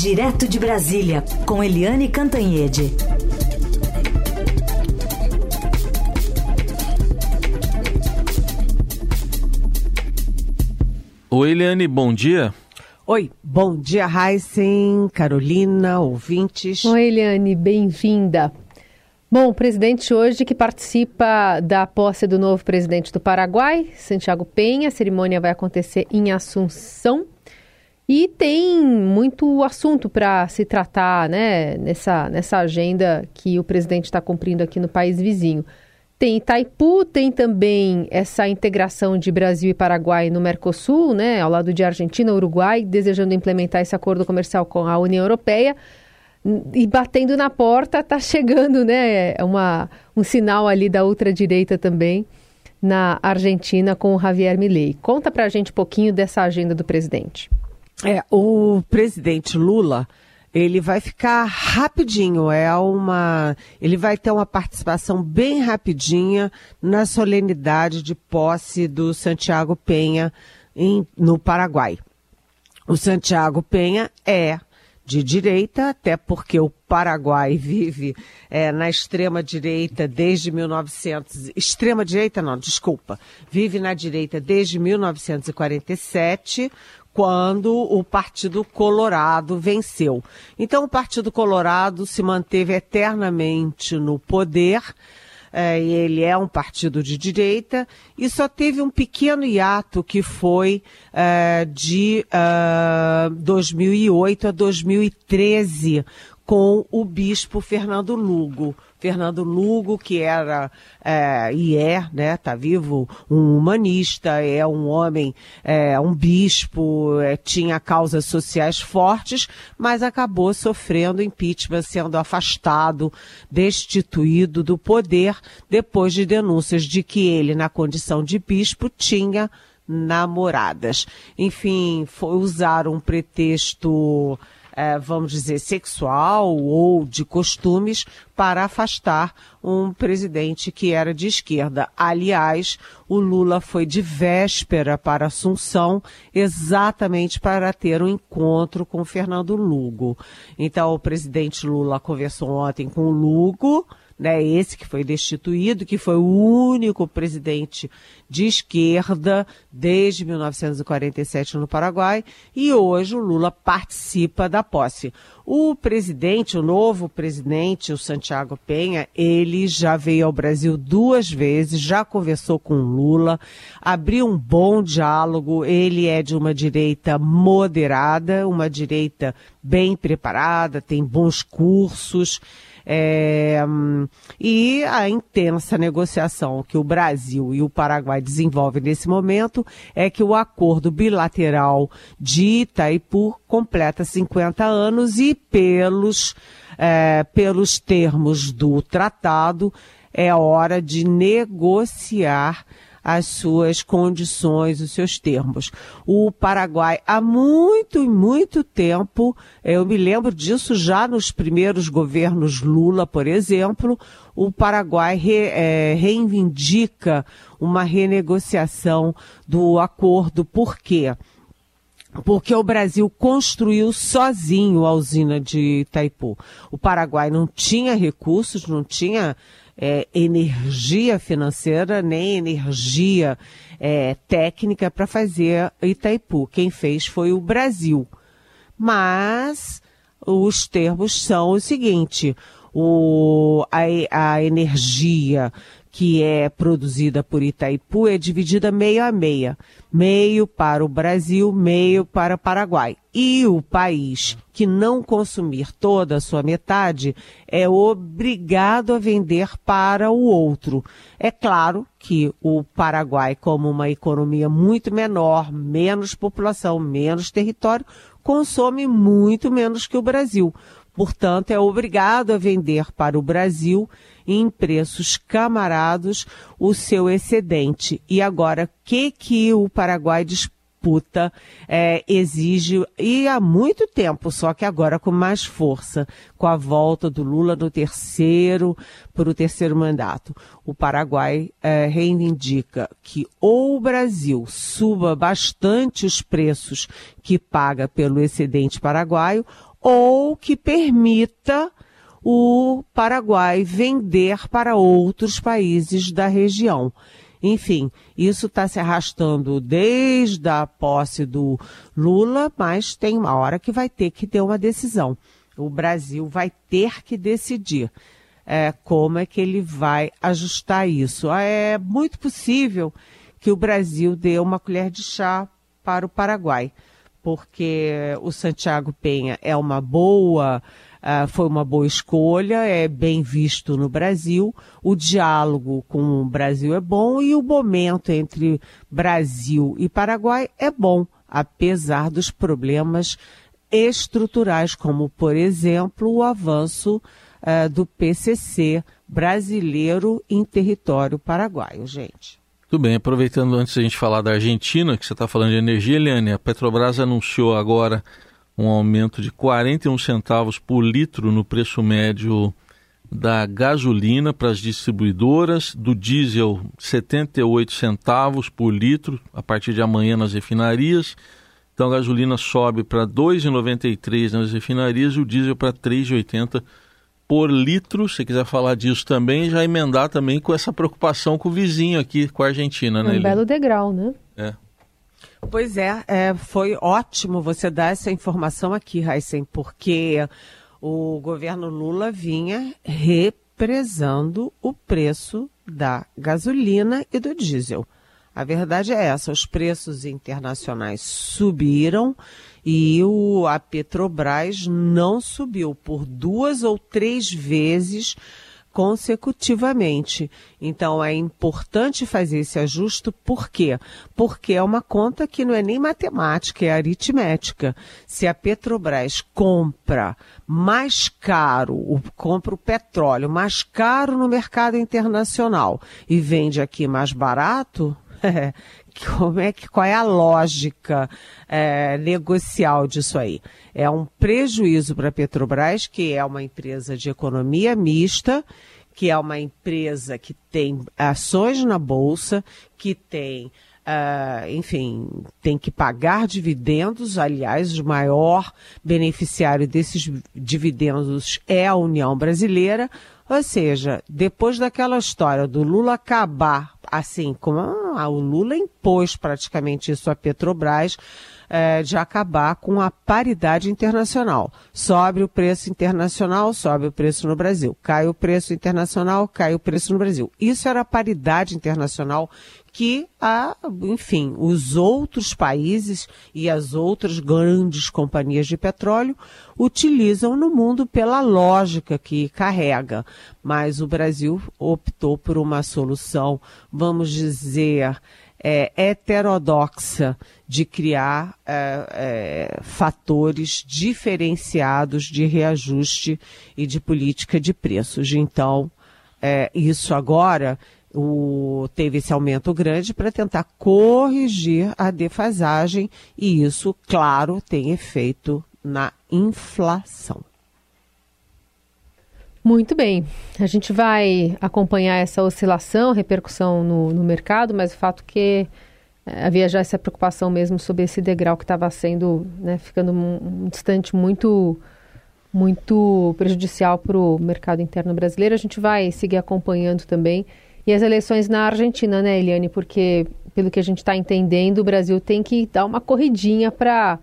Direto de Brasília, com Eliane Cantanhede. Oi, Eliane, bom dia. Oi, bom dia, Heisen, Carolina, ouvintes. Oi, Eliane, bem-vinda. Bom, o presidente hoje que participa da posse do novo presidente do Paraguai, Santiago Penha. A cerimônia vai acontecer em Assunção. E tem muito assunto para se tratar né, nessa, nessa agenda que o presidente está cumprindo aqui no país vizinho. Tem Itaipu, tem também essa integração de Brasil e Paraguai no Mercosul, né, ao lado de Argentina, Uruguai, desejando implementar esse acordo comercial com a União Europeia. E batendo na porta, está chegando né, uma, um sinal ali da ultradireita também na Argentina com o Javier Milei. Conta para a gente um pouquinho dessa agenda do presidente. É, o presidente Lula, ele vai ficar rapidinho, é uma, ele vai ter uma participação bem rapidinha na solenidade de posse do Santiago Penha em, no Paraguai. O Santiago Penha é de direita, até porque o Paraguai vive é, na extrema direita desde 1900, extrema direita não, desculpa, vive na direita desde 1947, quando o Partido Colorado venceu. Então, o Partido Colorado se manteve eternamente no poder. É, ele é um partido de direita e só teve um pequeno hiato que foi é, de uh, 2008 a 2013 com o bispo Fernando Lugo. Fernando Lugo, que era é, e é, né, tá vivo, um humanista, é um homem, é, um bispo, é, tinha causas sociais fortes, mas acabou sofrendo impeachment, sendo afastado, destituído do poder, depois de denúncias de que ele, na condição de bispo, tinha namoradas. Enfim, foi usar um pretexto vamos dizer, sexual ou de costumes para afastar um presidente que era de esquerda. Aliás, o Lula foi de véspera para Assunção exatamente para ter um encontro com Fernando Lugo. Então, o presidente Lula conversou ontem com o Lugo né, esse que foi destituído, que foi o único presidente de esquerda desde 1947 no Paraguai, e hoje o Lula participa da posse. O presidente, o novo presidente, o Santiago Penha, ele já veio ao Brasil duas vezes, já conversou com o Lula, abriu um bom diálogo, ele é de uma direita moderada, uma direita bem preparada, tem bons cursos, é, e a intensa negociação que o Brasil e o Paraguai desenvolvem nesse momento é que o acordo bilateral de Itaipu completa 50 anos e pelos, é, pelos termos do tratado é hora de negociar as suas condições, os seus termos. O Paraguai, há muito e muito tempo, eu me lembro disso já nos primeiros governos Lula, por exemplo, o Paraguai re, é, reivindica uma renegociação do acordo. Por quê? porque o Brasil construiu sozinho a usina de Itaipu. O Paraguai não tinha recursos, não tinha é, energia financeira nem energia é, técnica para fazer Itaipu. Quem fez foi o Brasil. Mas os termos são o seguinte: o, a, a energia que é produzida por Itaipu é dividida meio a meia. Meio para o Brasil, meio para o Paraguai. E o país que não consumir toda a sua metade é obrigado a vender para o outro. É claro que o Paraguai, como uma economia muito menor, menos população, menos território, consome muito menos que o Brasil. Portanto, é obrigado a vender para o Brasil em preços camarados o seu excedente. E agora, o que, que o Paraguai disputa é, exige, e há muito tempo, só que agora com mais força, com a volta do Lula no terceiro, para o terceiro mandato. O Paraguai é, reivindica que ou o Brasil suba bastante os preços que paga pelo excedente paraguaio, ou que permita o Paraguai vender para outros países da região. Enfim, isso está se arrastando desde a posse do Lula, mas tem uma hora que vai ter que ter uma decisão. O Brasil vai ter que decidir é, como é que ele vai ajustar isso. É muito possível que o Brasil dê uma colher de chá para o Paraguai, porque o Santiago Penha é uma boa Uh, foi uma boa escolha, é bem visto no Brasil. O diálogo com o Brasil é bom e o momento entre Brasil e Paraguai é bom, apesar dos problemas estruturais, como, por exemplo, o avanço uh, do PCC brasileiro em território paraguaio, gente. Tudo bem, aproveitando antes da gente falar da Argentina, que você está falando de energia, Eliane, a Petrobras anunciou agora um aumento de 41 centavos por litro no preço médio da gasolina para as distribuidoras, do diesel 78 centavos por litro a partir de amanhã nas refinarias. Então a gasolina sobe para 2,93 nas refinarias e o diesel para 3,80 por litro. Se quiser falar disso também, já emendar também com essa preocupação com o vizinho aqui, com a Argentina, né? Um belo degrau, né? É. Pois é, é, foi ótimo você dar essa informação aqui, Heisen, porque o governo Lula vinha represando o preço da gasolina e do diesel. A verdade é essa, os preços internacionais subiram e o, a Petrobras não subiu por duas ou três vezes consecutivamente. Então é importante fazer esse ajuste, por quê? Porque é uma conta que não é nem matemática, é aritmética. Se a Petrobras compra mais caro, compra o petróleo mais caro no mercado internacional e vende aqui mais barato, como é que, qual é a lógica é, negocial disso aí? É um prejuízo para a Petrobras, que é uma empresa de economia mista, que é uma empresa que tem ações na bolsa, que tem Uh, enfim, tem que pagar dividendos. Aliás, o maior beneficiário desses dividendos é a União Brasileira. Ou seja, depois daquela história do Lula acabar, assim, como ah, o Lula impôs praticamente isso à Petrobras, é, de acabar com a paridade internacional. Sobe o preço internacional, sobe o preço no Brasil. Cai o preço internacional, cai o preço no Brasil. Isso era a paridade internacional que, a, enfim, os outros países e as outras grandes companhias de petróleo utilizam no mundo pela lógica que carrega. Mas o Brasil optou por uma solução, vamos dizer, é, heterodoxa de criar é, é, fatores diferenciados de reajuste e de política de preços. Então, é, isso agora o, teve esse aumento grande para tentar corrigir a defasagem e isso, claro, tem efeito na inflação. Muito bem. A gente vai acompanhar essa oscilação, repercussão no, no mercado, mas o fato que é, havia já essa preocupação mesmo sobre esse degrau que estava sendo, né, ficando um, um distante muito, muito prejudicial para o mercado interno brasileiro. A gente vai seguir acompanhando também. E as eleições na Argentina, né, Eliane? Porque, pelo que a gente está entendendo, o Brasil tem que dar uma corridinha para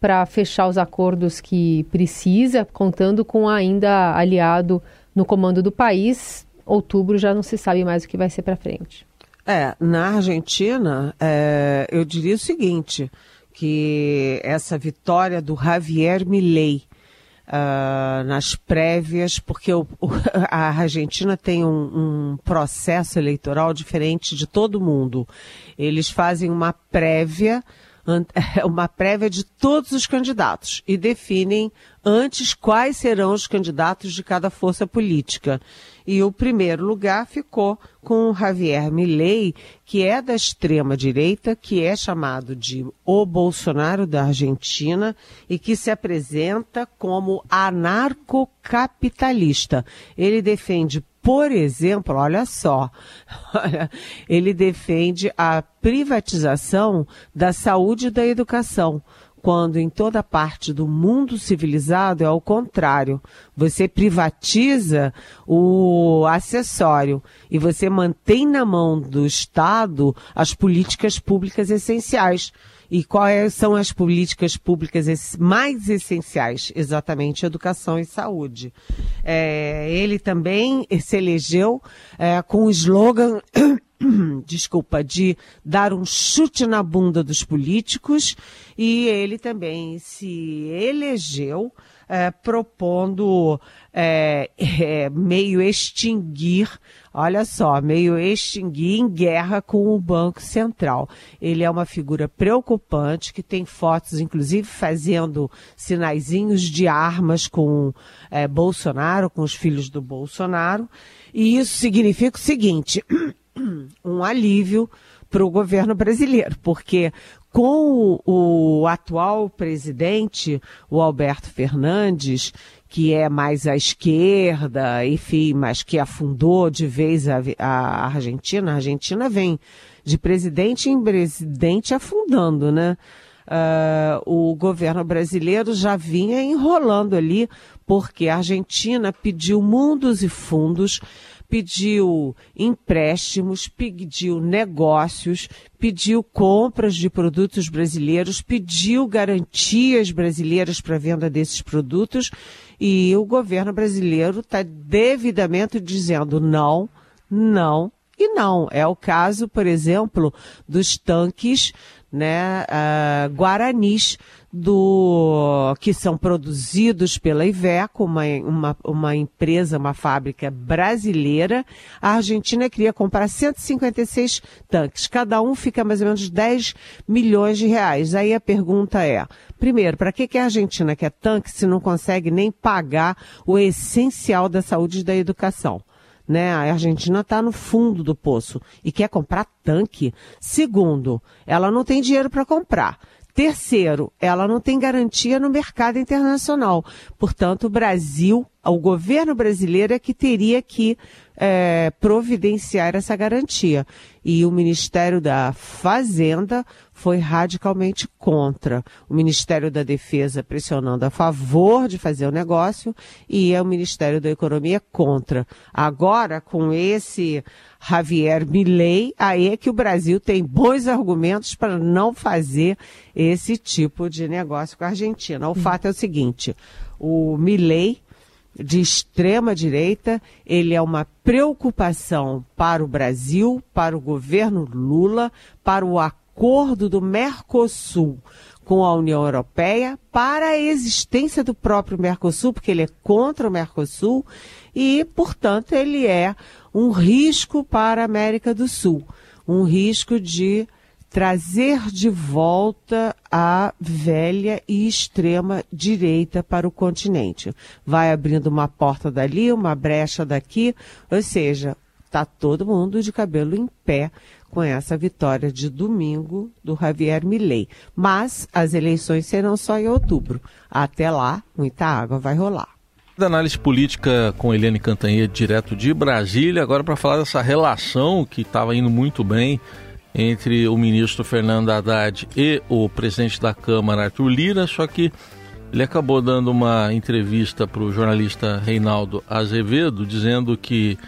para fechar os acordos que precisa, contando com ainda aliado no comando do país. Outubro já não se sabe mais o que vai ser para frente. É, na Argentina, é, eu diria o seguinte, que essa vitória do Javier Milei uh, nas prévias, porque o, o, a Argentina tem um, um processo eleitoral diferente de todo mundo. Eles fazem uma prévia uma prévia de todos os candidatos e definem antes quais serão os candidatos de cada força política. E o primeiro lugar ficou com o Javier Milei, que é da extrema direita, que é chamado de o Bolsonaro da Argentina e que se apresenta como anarcocapitalista. Ele defende por exemplo, olha só, ele defende a privatização da saúde e da educação quando em toda parte do mundo civilizado é ao contrário. Você privatiza o acessório e você mantém na mão do Estado as políticas públicas essenciais. E quais são as políticas públicas mais essenciais? Exatamente, educação e saúde. É, ele também se elegeu é, com o slogan desculpa, de dar um chute na bunda dos políticos e ele também se elegeu é, propondo é, é, meio extinguir, olha só, meio extinguir em guerra com o Banco Central. Ele é uma figura preocupante que tem fotos, inclusive, fazendo sinaizinhos de armas com Bolsonaro, com os filhos do Bolsonaro. E isso significa o seguinte. um alívio para o governo brasileiro, porque com o, atual presidente, o Alberto Fernandes, que é mais à esquerda, enfim, mas que afundou de vez a, a Argentina, a Argentina vem de presidente em presidente afundando, né? Uh, o governo brasileiro já vinha enrolando ali, porque a Argentina pediu mundos e fundos pediu empréstimos, pediu negócios, pediu compras de produtos brasileiros, pediu garantias brasileiras para a venda desses produtos e o governo brasileiro está devidamente dizendo não, não e não. É o caso, por exemplo, dos tanques né, uh, guaranis do que são produzidos pela Iveco, uma, uma, uma empresa, uma fábrica brasileira. A Argentina queria comprar 156 tanques. Cada um fica mais ou menos 10 milhões de reais. Aí a pergunta é, primeiro, para que, que a Argentina quer tanque se não consegue nem pagar o essencial da saúde e da educação? né? A Argentina está no fundo do poço e quer comprar tanque. Segundo, ela não tem dinheiro para comprar. Terceiro, ela não tem garantia no mercado internacional. Portanto, o Brasil, o governo brasileiro é que teria que é, providenciar essa garantia. E o Ministério da Fazenda foi radicalmente contra. O Ministério da Defesa pressionando a favor de fazer o negócio e é o Ministério da Economia contra. Agora, com esse Javier Milei, aí é que o Brasil tem bons argumentos para não fazer esse tipo de negócio com a Argentina. O fato é o seguinte, o Milei de extrema direita, ele é uma preocupação para o Brasil, para o governo Lula, para o acordo do Mercosul com a União Europeia, para a existência do próprio Mercosul, porque ele é contra o Mercosul e, portanto, ele é um risco para a América do Sul, um risco de trazer de volta a velha e extrema direita para o continente. Vai abrindo uma porta dali, uma brecha daqui, ou seja, está todo mundo de cabelo em pé com essa vitória de domingo do Javier Milei. Mas as eleições serão só em outubro. Até lá, muita água vai rolar. Da análise política com Eliane Cantanhede, direto de Brasília, agora para falar dessa relação que estava indo muito bem entre o ministro Fernando Haddad e o presidente da Câmara, Arthur Lira, só que ele acabou dando uma entrevista para o jornalista Reinaldo Azevedo, dizendo que,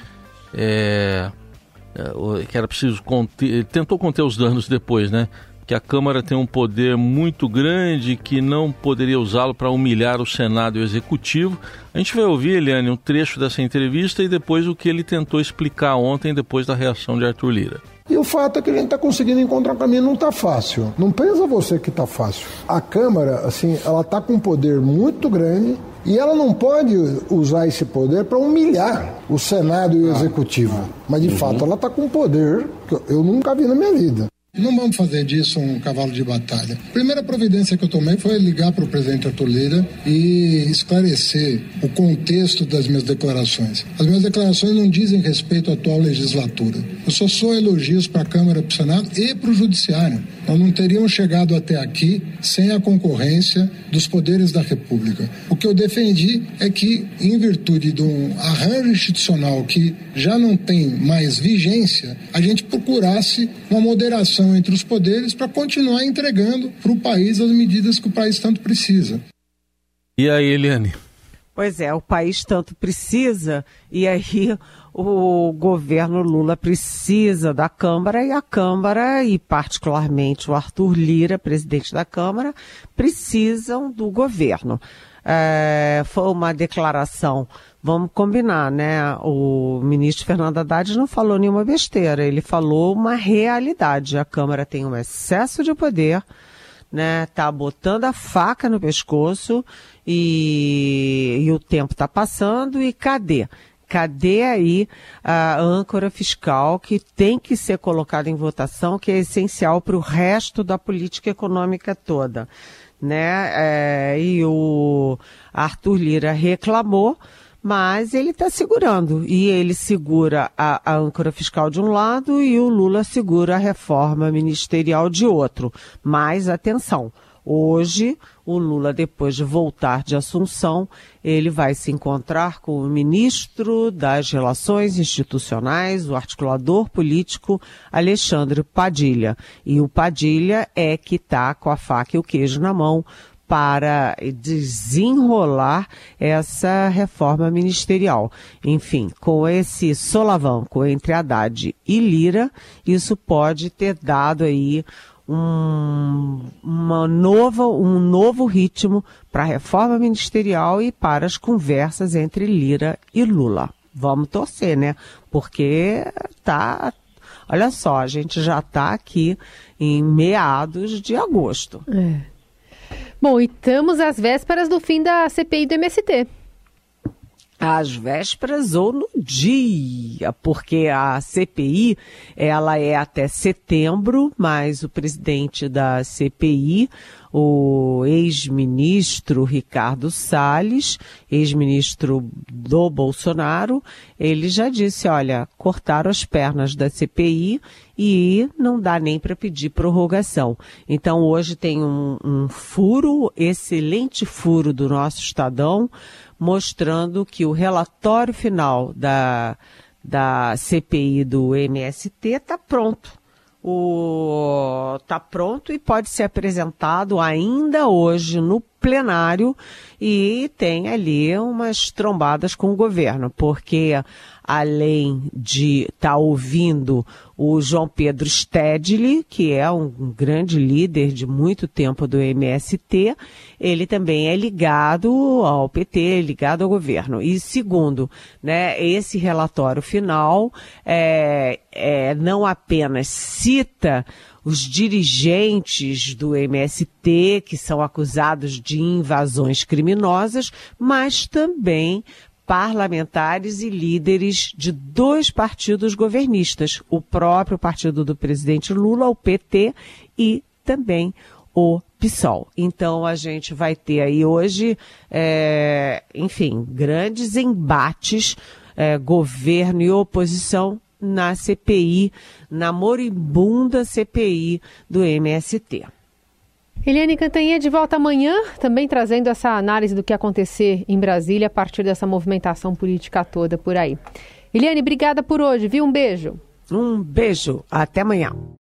é, é que era preciso conter, tentou conter os danos depois, né? Que a Câmara tem um poder muito grande que não poderia usá-lo para humilhar o Senado e o Executivo. A gente vai ouvir, Eliane, um trecho dessa entrevista e depois o que ele tentou explicar ontem, depois da reação de Arthur Lira. E o fato é que a gente está conseguindo encontrar um caminho, não está fácil. Não pensa você que está fácil. A Câmara, assim, ela está com um poder muito grande e ela não pode usar esse poder para humilhar o Senado e o Executivo. Mas, de uhum. fato, ela está com um poder que eu nunca vi na minha vida. Não vamos fazer disso um cavalo de batalha. A primeira providência que eu tomei foi ligar para o presidente Arthur Lira e esclarecer o contexto das minhas declarações. As minhas declarações não dizem respeito à atual legislatura. Eu só sou elogios para a Câmara, para o Senado e para o Judiciário. Nós não teríamos chegado até aqui sem a concorrência dos poderes da República. O que eu defendi é que, em virtude de um arranjo institucional que já não tem mais vigência, a gente procurasse uma moderação entre os poderes para continuar entregando para o país as medidas que o país tanto precisa. E aí, Eliane? Pois é, o país tanto precisa, e aí o governo Lula precisa da Câmara e a Câmara, e particularmente o Arthur Lira, presidente da Câmara, precisam do governo. É, foi uma declaração vamos combinar, né? O ministro Fernando Haddad não falou nenhuma besteira, ele falou uma realidade. A Câmara tem um excesso de poder, né? Tá botando a faca no pescoço e, e o tempo está passando e cadê? Cadê aí a âncora fiscal que tem que ser colocada em votação, que é essencial para o resto da política econômica toda? Né? É, e o Arthur Lira reclamou, mas ele está segurando. E ele segura a, a, âncora fiscal de um lado e o Lula segura a reforma ministerial de outro. Mas atenção, hoje o Lula, depois de voltar de Assunção, ele vai se encontrar com o ministro das Relações Institucionais, o articulador político Alexandre Padilha. E o Padilha é que está com a faca e o queijo na mão para desenrolar essa reforma ministerial. Enfim, com esse solavanco entre Haddad e Lira, isso pode ter dado aí um, uma nova, um novo ritmo para a reforma ministerial e para as conversas entre Lira e Lula. Vamos torcer, né? Porque tá. Olha só, a gente já está aqui em meados de agosto. É. Bom, e estamos às vésperas do fim da CPI do MST. Às vésperas ou no dia, porque a CPI ela é até setembro, mas o presidente da CPI o ex-ministro Ricardo Salles, ex-ministro do Bolsonaro, ele já disse, olha, cortaram as pernas da CPI e não dá nem para pedir prorrogação. Então hoje tem um, um furo, excelente furo do nosso Estadão, mostrando que o relatório final da, da CPI do MST está pronto o tá pronto e pode ser apresentado ainda hoje no plenário e tem ali umas trombadas com o governo, porque além de estar tá ouvindo o João Pedro Stedley, que é um grande líder de muito tempo do MST, ele também é ligado ao PT, ligado ao governo. E segundo, né, esse relatório final é, é, não apenas cita os dirigentes do MST que são acusados de invasões criminosas, mas também parlamentares e líderes de dois partidos governistas, o próprio partido do presidente Lula, o PT, e também o PSOL. Então a gente vai ter aí hoje, é, enfim, grandes embates, é, governo e oposição na CPI, na moribunda CPI do MST. Eliane Cantanhede volta amanhã, também trazendo essa análise do que acontecer em Brasília a partir dessa movimentação política toda por aí. Eliane, obrigada por hoje, viu? Um beijo. Um beijo. Até amanhã.